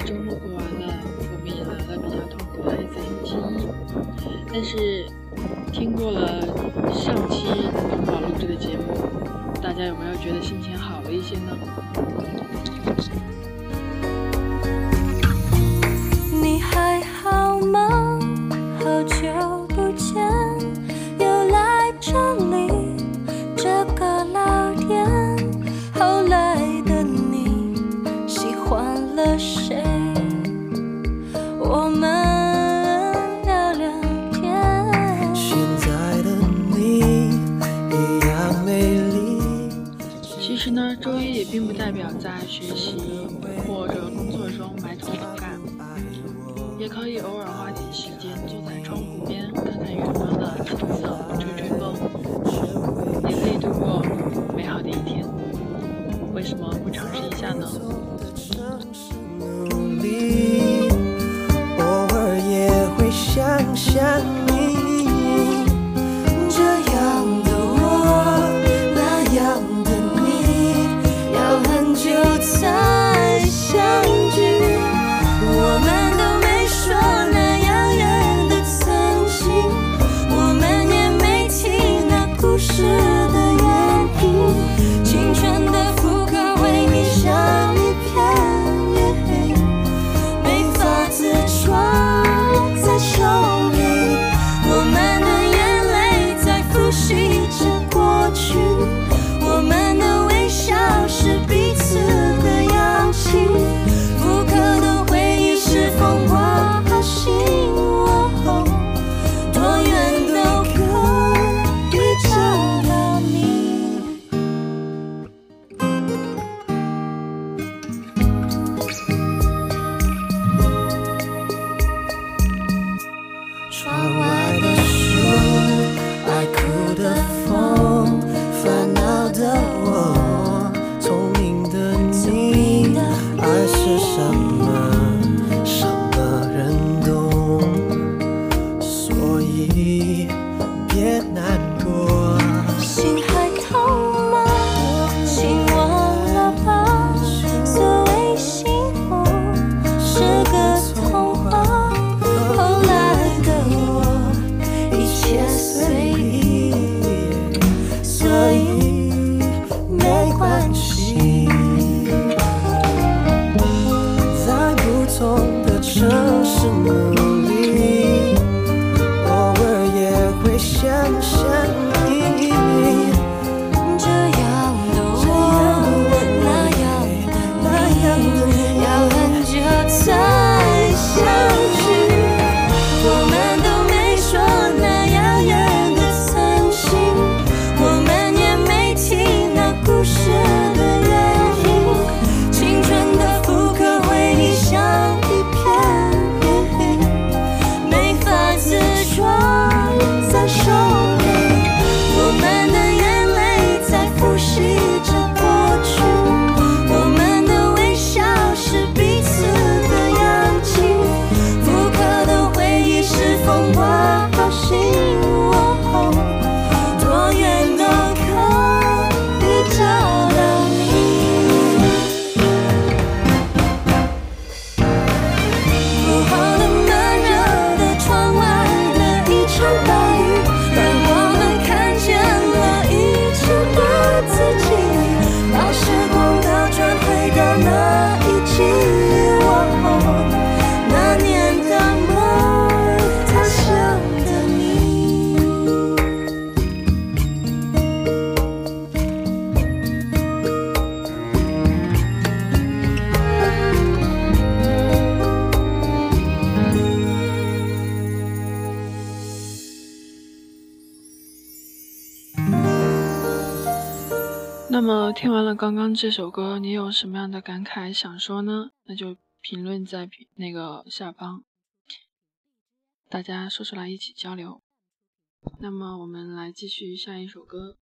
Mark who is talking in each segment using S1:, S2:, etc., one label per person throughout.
S1: 周末过完了我们也来了比较痛苦的一次星期一但是听过了上期龙宝录制的节目大家有没有觉得心情好了一些呢？
S2: 你还好吗？好久不见。
S1: 并不代表在学习或者工作中埋头苦干也可以偶尔花点时间坐在窗户边看看远方的景色
S2: 青春的那
S1: 么听完了刚刚这首歌你有什么样的感慨想说呢？那就评论在那个下方大家说出来一起交流。那么我们来继续下一首歌。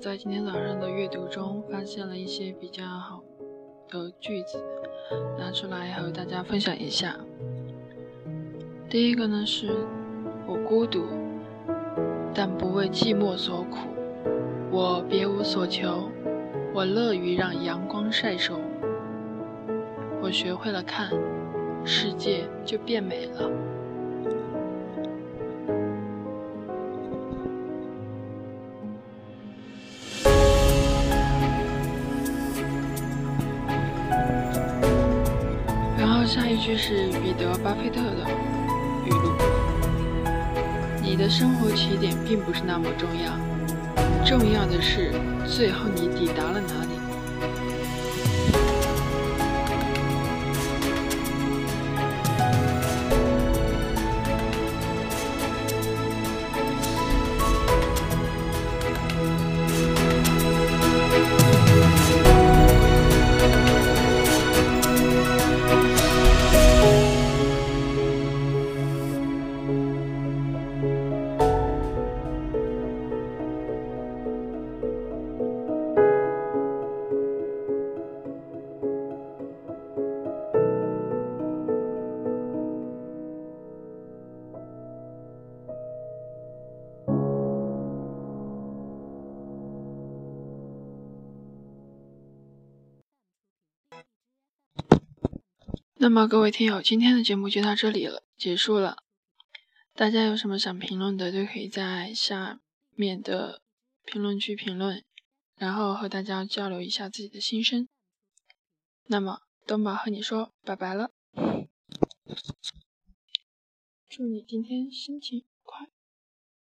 S1: 在今天早上的阅读中发现了一些比较好的句子，拿出来和大家分享一下。第一个呢是，我孤独，但不为寂寞所苦；我别无所求，我乐于让阳光晒手。我学会了看，世界就变美了。下一句是彼得·巴菲特的语录：“你的生活起点并不是那么重要，重要的是最后你抵达了哪里。”那么各位听友，今天的节目就到这里了，结束了。大家有什么想评论的，都可以在下面的评论区评论，然后和大家交流一下自己的心声。那么东宝和你说拜拜了，祝你今天心情。